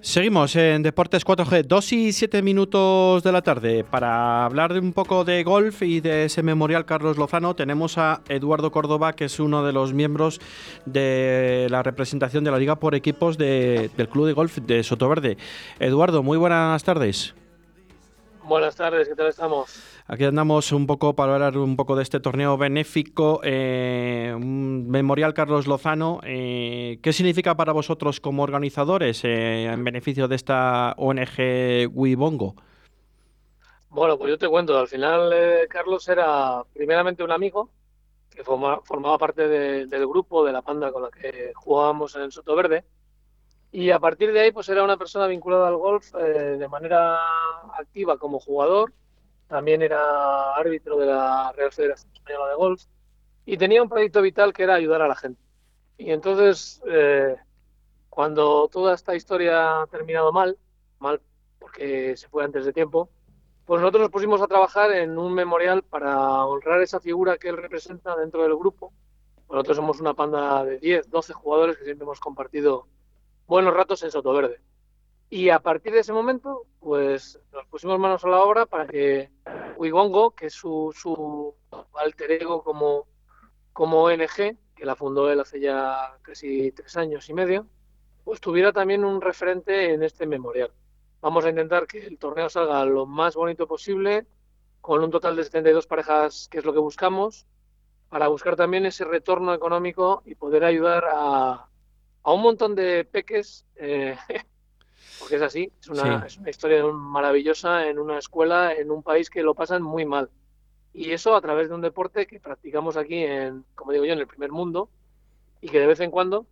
Seguimos en Deportes 4G, 2 y 7 minutos de la tarde. Para hablar un poco de golf y de ese memorial Carlos Lozano, tenemos a Eduardo Córdoba, que es uno de los miembros de la representación de la Liga por equipos del Club de Golf de Sotoverde. Eduardo, muy buenas tardes. Buenas tardes, ¿qué tal estamos? Aquí andamos un poco para hablar un poco de este torneo benéfico, eh, Memorial Carlos Lozano. Eh, ¿Qué significa para vosotros como organizadores eh, en beneficio de esta ONG Wibongo? Bueno, pues yo te cuento, al final Carlos era primeramente un amigo que formaba parte del grupo, de la panda con la que jugábamos en Soto Verde. Y a partir de ahí, pues era una persona vinculada al golf de manera activa como jugador también era árbitro de la Real Federación Española de Golf y tenía un proyecto vital que era ayudar a la gente. Y entonces, eh, cuando toda esta historia ha terminado mal, mal porque se fue antes de tiempo, pues nosotros nos pusimos a trabajar en un memorial para honrar esa figura que él representa dentro del grupo. Nosotros somos una panda de 10, 12 jugadores que siempre hemos compartido buenos ratos en Sotoverde. Y a partir de ese momento, pues nos pusimos manos a la obra para que Wigongo, que es su, su alter ego como, como ONG, que la fundó él hace ya casi tres años y medio, pues tuviera también un referente en este memorial. Vamos a intentar que el torneo salga lo más bonito posible, con un total de 72 parejas, que es lo que buscamos, para buscar también ese retorno económico y poder ayudar a, a un montón de peques eh, porque es así, es una, es una historia maravillosa en una escuela, en un país que lo pasan muy mal. Y eso a través de un deporte que practicamos aquí, en, como digo yo, en el primer mundo, y que de vez en cuando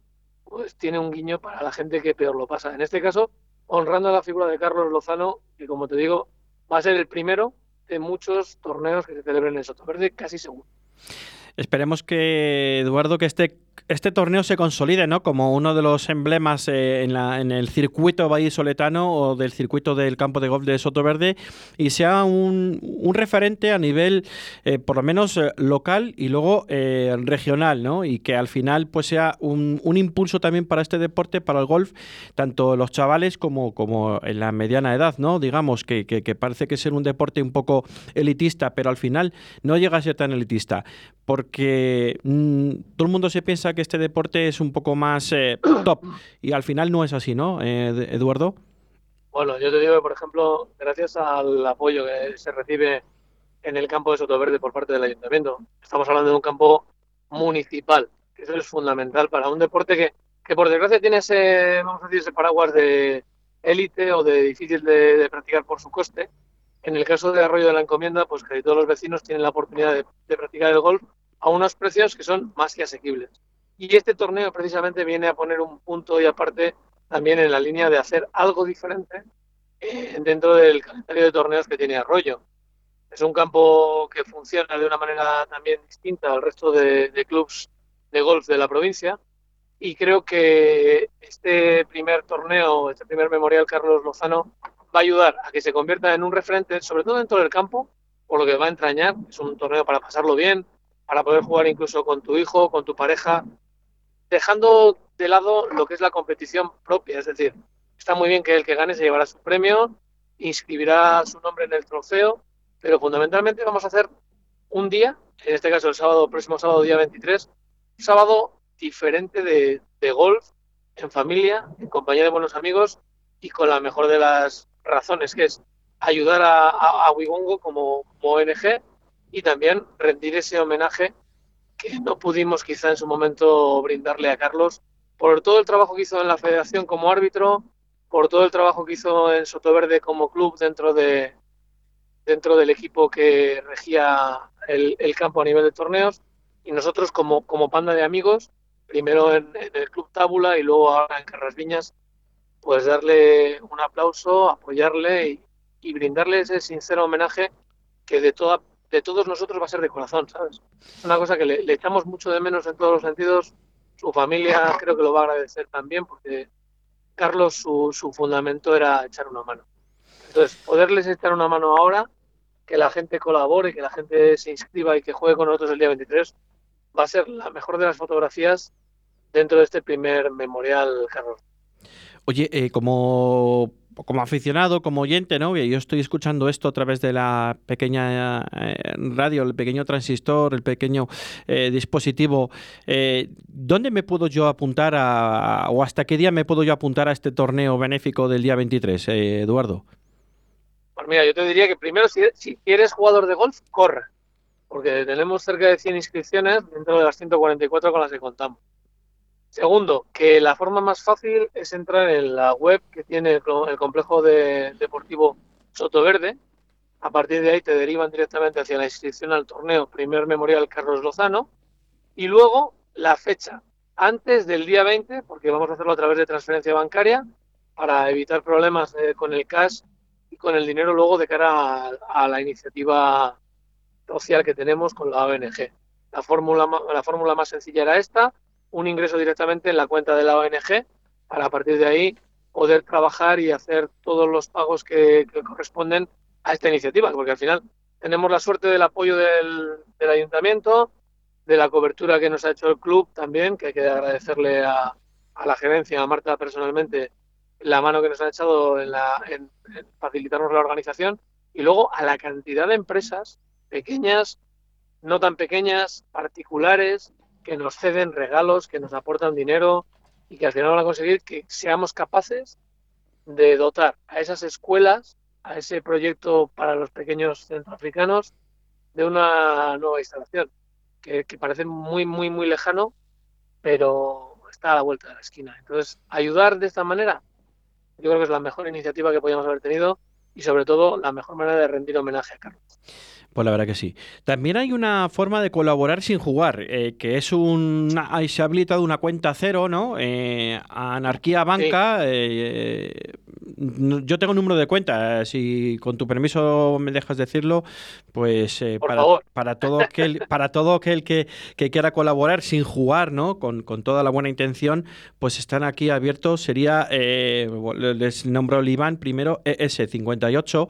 pues tiene un guiño para la gente que peor lo pasa. En este caso, honrando a la figura de Carlos Lozano, que como te digo, va a ser el primero de muchos torneos que se celebren en Sotoverde, casi seguro. Esperemos que, Eduardo, que este, este torneo se consolide ¿no? como uno de los emblemas eh, en, la, en, el circuito vallisoletano o del circuito del campo de golf de Sotoverde y sea un, un referente a nivel, eh, por lo menos, eh, local y luego regional, ¿no? y que al final pues sea un, un, impulso también para este deporte, para el golf, tanto los chavales como, como en la mediana edad, ¿no? digamos, que, que, parece que es un deporte un poco elitista, pero al final no llega a ser tan elitista porque mm, todo el mundo se piensa que este deporte es un poco más eh, top y al final no es así, ¿no, eh, Eduardo? Bueno, yo te digo que, por ejemplo, gracias al apoyo que se recibe en el campo de Sotoverde por parte del ayuntamiento, estamos hablando de un campo municipal, que eso es fundamental para un deporte que, que por desgracia tiene ese, vamos a decir, ese paraguas de élite o de difícil de practicar por su coste, en el caso de Arroyo de la Encomienda, pues que todos los vecinos tienen la oportunidad de, practicar el golf a unos precios que son más que asequibles. Y este torneo precisamente viene a poner un punto y aparte también en la línea de hacer algo diferente eh, dentro del calendario de torneos que tiene Arroyo. Es un campo que funciona de una manera también distinta al resto de, de clubs de golf de la provincia y creo que este primer torneo, este primer memorial Carlos Lozano va a ayudar a que se convierta en un referente, sobre todo dentro del campo, por lo que va a entrañar. Es un torneo para pasarlo bien, para poder jugar incluso con tu hijo, con tu pareja, dejando de lado lo que es la competición propia. Es decir, está muy bien que el que gane se llevará su premio, inscribirá su nombre en el trofeo, pero fundamentalmente vamos a hacer un día, en este caso el sábado, próximo sábado, día 23, un sábado diferente de, golf, en familia, en compañía de buenos amigos y con la mejor de las razones, que es ayudar a, a, Wibongo como, ONG y también rendir ese homenaje que no pudimos quizá en su momento brindarle a Carlos por todo el trabajo que hizo en la federación como árbitro, por todo el trabajo que hizo en Sotoverde como club dentro de dentro del equipo que regía el, campo a nivel de torneos. Y nosotros como, como panda de amigos, primero en, en el club Tábula y luego ahora en Carras Viñas, pues darle un aplauso, apoyarle y, brindarle ese sincero homenaje que de, toda, de todos nosotros va a ser de corazón, ¿sabes? Es una cosa que le, echamos mucho de menos en todos los sentidos. Su familia creo que lo va a agradecer también porque Carlos, su, su fundamento era echar una mano. Entonces, poderles echar una mano ahora, que la gente colabore, que la gente se inscriba y que juegue con nosotros el día 23, va a ser la mejor de las fotografías dentro de este primer memorial, Carlos. Oye, eh, como como aficionado, como oyente, ¿no? Yo estoy escuchando esto a través de la pequeña eh, radio, el pequeño transistor, el pequeño eh, dispositivo. Eh, ¿Dónde me puedo yo apuntar a, o hasta qué día me puedo yo apuntar a este torneo benéfico del día 23, Eduardo? Pues mira, yo te diría que primero, si, si eres jugador de golf, corre, porque tenemos cerca de 100 inscripciones dentro de las 144 con las que contamos. Segundo, que la forma más fácil es entrar en la web que tiene el, complejo deportivo Soto Verde. A partir de ahí te derivan directamente hacia la inscripción al torneo Primer Memorial Carlos Lozano. Y luego la fecha, antes del día 20, porque vamos a hacerlo a través de transferencia bancaria para evitar problemas eh, con el cash y con el dinero luego de cara a, la iniciativa social que tenemos con la ONG. La fórmula, la fórmula más sencilla era esta, un ingreso directamente en la cuenta de la ONG para a partir de ahí poder trabajar y hacer todos los pagos que, corresponden a esta iniciativa, porque al final tenemos la suerte del apoyo del, ayuntamiento, de la cobertura que nos ha hecho el club también, que hay que agradecerle a, la gerencia, a Marta personalmente, la mano que nos ha echado en, la, en facilitarnos la organización, y luego a la cantidad de empresas pequeñas, no tan pequeñas, particulares, que nos ceden regalos, que nos aportan dinero y que al final van a conseguir que seamos capaces de dotar a esas escuelas, a ese proyecto para los pequeños centroafricanos, de una nueva instalación, que, parece muy, muy, muy lejano, pero está a la vuelta de la esquina. Entonces, ayudar de esta manera, yo creo que es la mejor iniciativa que podíamos haber tenido y sobre todo la mejor manera de rendir homenaje a Carlos. Pues la verdad que sí. También hay una forma de colaborar sin jugar, eh, que es un... se ha habilitado una cuenta cero, ¿no? Eh, Anarquía Banca. Eh, yo tengo un número de cuenta, si con tu permiso me dejas decirlo, pues para, para, todo aquel, para todo aquel que, que, quiera colaborar sin jugar, ¿no? Con, con, toda la buena intención, pues están aquí abiertos. Sería, les nombro el IBAN primero, ES58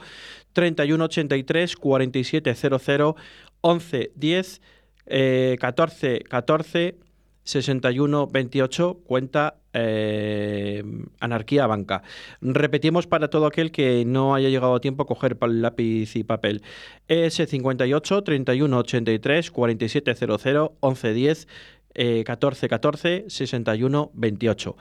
3183 4700 11 10 14 14 61 28 cuenta eh, Anarquía Banca. Repetimos para todo aquel que no haya llegado a tiempo a coger lápiz y papel. ES58 31 83 4700 11 10 14 14 61 28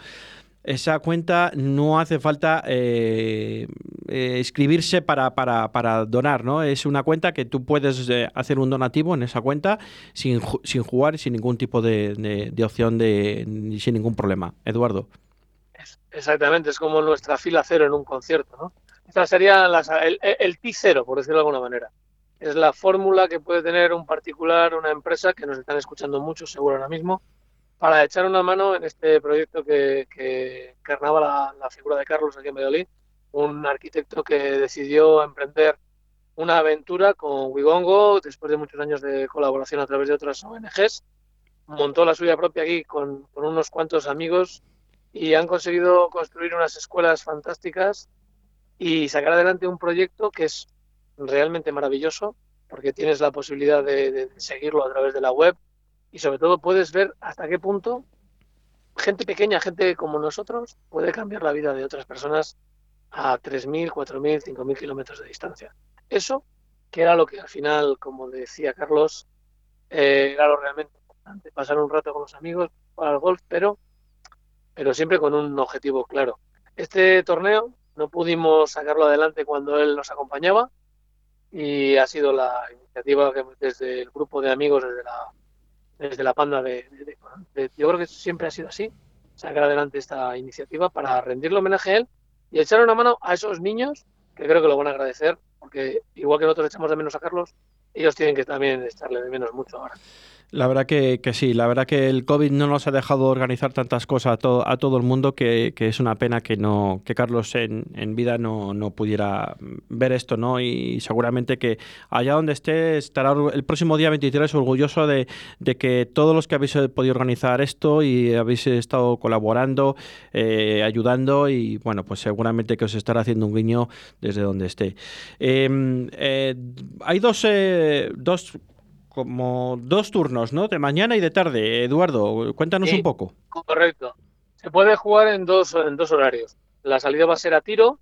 esa cuenta no hace falta eh, eh, inscribirse para, para, para, donar, ¿no? Es una cuenta que tú puedes eh, hacer un donativo en esa cuenta sin, sin jugar, sin ningún tipo de, de, opción de, sin ningún problema. Eduardo. Exactamente, es como nuestra fila cero en un concierto, ¿no? Esta sería el, el T0, por decirlo de alguna manera. Es la fórmula que puede tener un particular, una empresa, que nos están escuchando mucho, seguro ahora mismo, para echar una mano en este proyecto que, que encarnaba la, figura de Carlos aquí en Medellín, un arquitecto que decidió emprender una aventura con Wigongo después de muchos años de colaboración a través de otras ONGs. Montó la suya propia aquí con, con unos cuantos amigos y han conseguido construir unas escuelas fantásticas y sacar adelante un proyecto que es realmente maravilloso porque tienes la posibilidad de seguirlo a través de la web, y sobre todo puedes ver hasta qué punto gente pequeña, gente como nosotros, puede cambiar la vida de otras personas a 3.000, 4.000, 5.000 kilómetros de distancia. Eso, que era lo que al final, como decía Carlos, eh, era lo realmente importante, pasar un rato con los amigos, para el golf, pero, pero siempre con un objetivo claro. Este torneo no pudimos sacarlo adelante cuando él nos acompañaba y ha sido la iniciativa que desde el grupo de amigos, desde la desde la panda de, Yo creo que siempre ha sido así, sacar adelante esta iniciativa para rendirle homenaje a él y echar una mano a esos niños que creo que lo van a agradecer, porque igual que nosotros echamos de menos a Carlos, ellos tienen que también echarle de menos mucho ahora. La verdad que, sí, la verdad que el COVID no nos ha dejado organizar tantas cosas a, todo el mundo que, es una pena que no que Carlos en, vida no, pudiera ver esto, ¿no? Y seguramente que allá donde esté estará el próximo día 23 orgulloso de, que todos los que habéis podido organizar esto y habéis estado colaborando, eh, ayudando y bueno, pues seguramente que os estará haciendo un guiño desde donde esté. Em, eh, hay dos, eh, dos como dos turnos, ¿no? De mañana y de tarde. Eduardo, cuéntanos un poco. Correcto. Se puede jugar en dos, en dos horarios. La salida va a ser a tiro.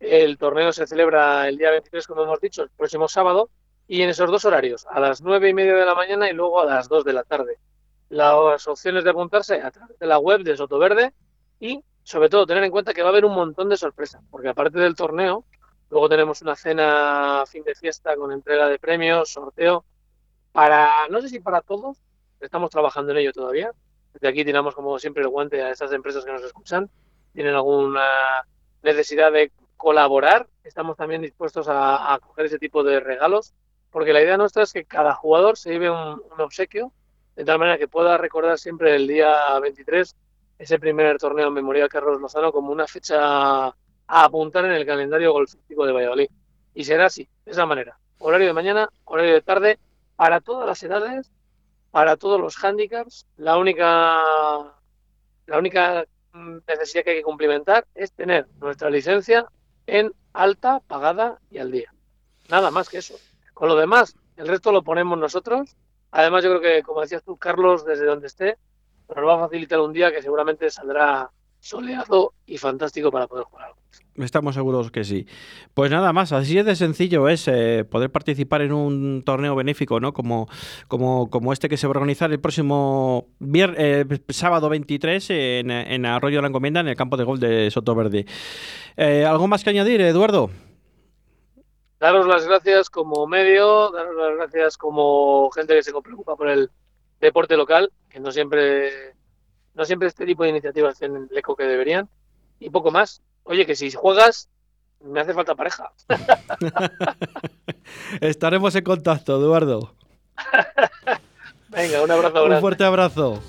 El torneo se celebra el día 23, como hemos dicho, el próximo sábado, y en esos dos horarios, a las nueve y media de la mañana y luego a las 2 de la tarde. Las opciones de apuntarse a través de la web de Sotoverde y, sobre todo, tener en cuenta que va a haber un montón de sorpresas, porque aparte del torneo, luego tenemos una cena fin de fiesta con entrega de premios, sorteo, para, no sé si para todos, estamos trabajando en ello todavía. Desde aquí tiramos, como siempre, el guante a estas empresas que nos escuchan. Tienen alguna necesidad de colaborar, estamos también dispuestos a, coger ese tipo de regalos, porque la idea nuestra es que cada jugador se lleve un, obsequio, de tal manera que pueda recordar siempre el día 23 ese primer torneo Memorial Carlos Lozano como una fecha a apuntar en el calendario golfístico de Valladolid. Y será así, de esa manera. Horario de mañana, horario de tarde, para todas las edades, para todos los handicaps. La única, la única necesidad que hay que cumplimentar es tener nuestra licencia en alta, pagada y al día. Nada más que eso. Con lo demás, el resto lo ponemos nosotros. Además, yo creo que, como decías tú, Carlos, desde donde esté, nos va a facilitar un día que seguramente saldrá soleado y fantástico para poder jugar Estamos seguros que sí. Pues nada más, así es de sencillo es eh, poder participar en un torneo benéfico, ¿no? Como, como, como este que se va a organizar el próximo eh, sábado 23 en, en, Arroyo de la Encomienda, en el campo de gol de Soto Verde. Eh, ¿Algo más que añadir, Eduardo? Daros las gracias como medio, daros las gracias como gente que se preocupa por el deporte local, que no siempre no siempre este tipo de iniciativas tienen el eco que deberían. Y poco más. Oye, que si juegas, me hace falta pareja. Estaremos en contacto, Eduardo. Venga, un abrazo. Un fuerte abrazo.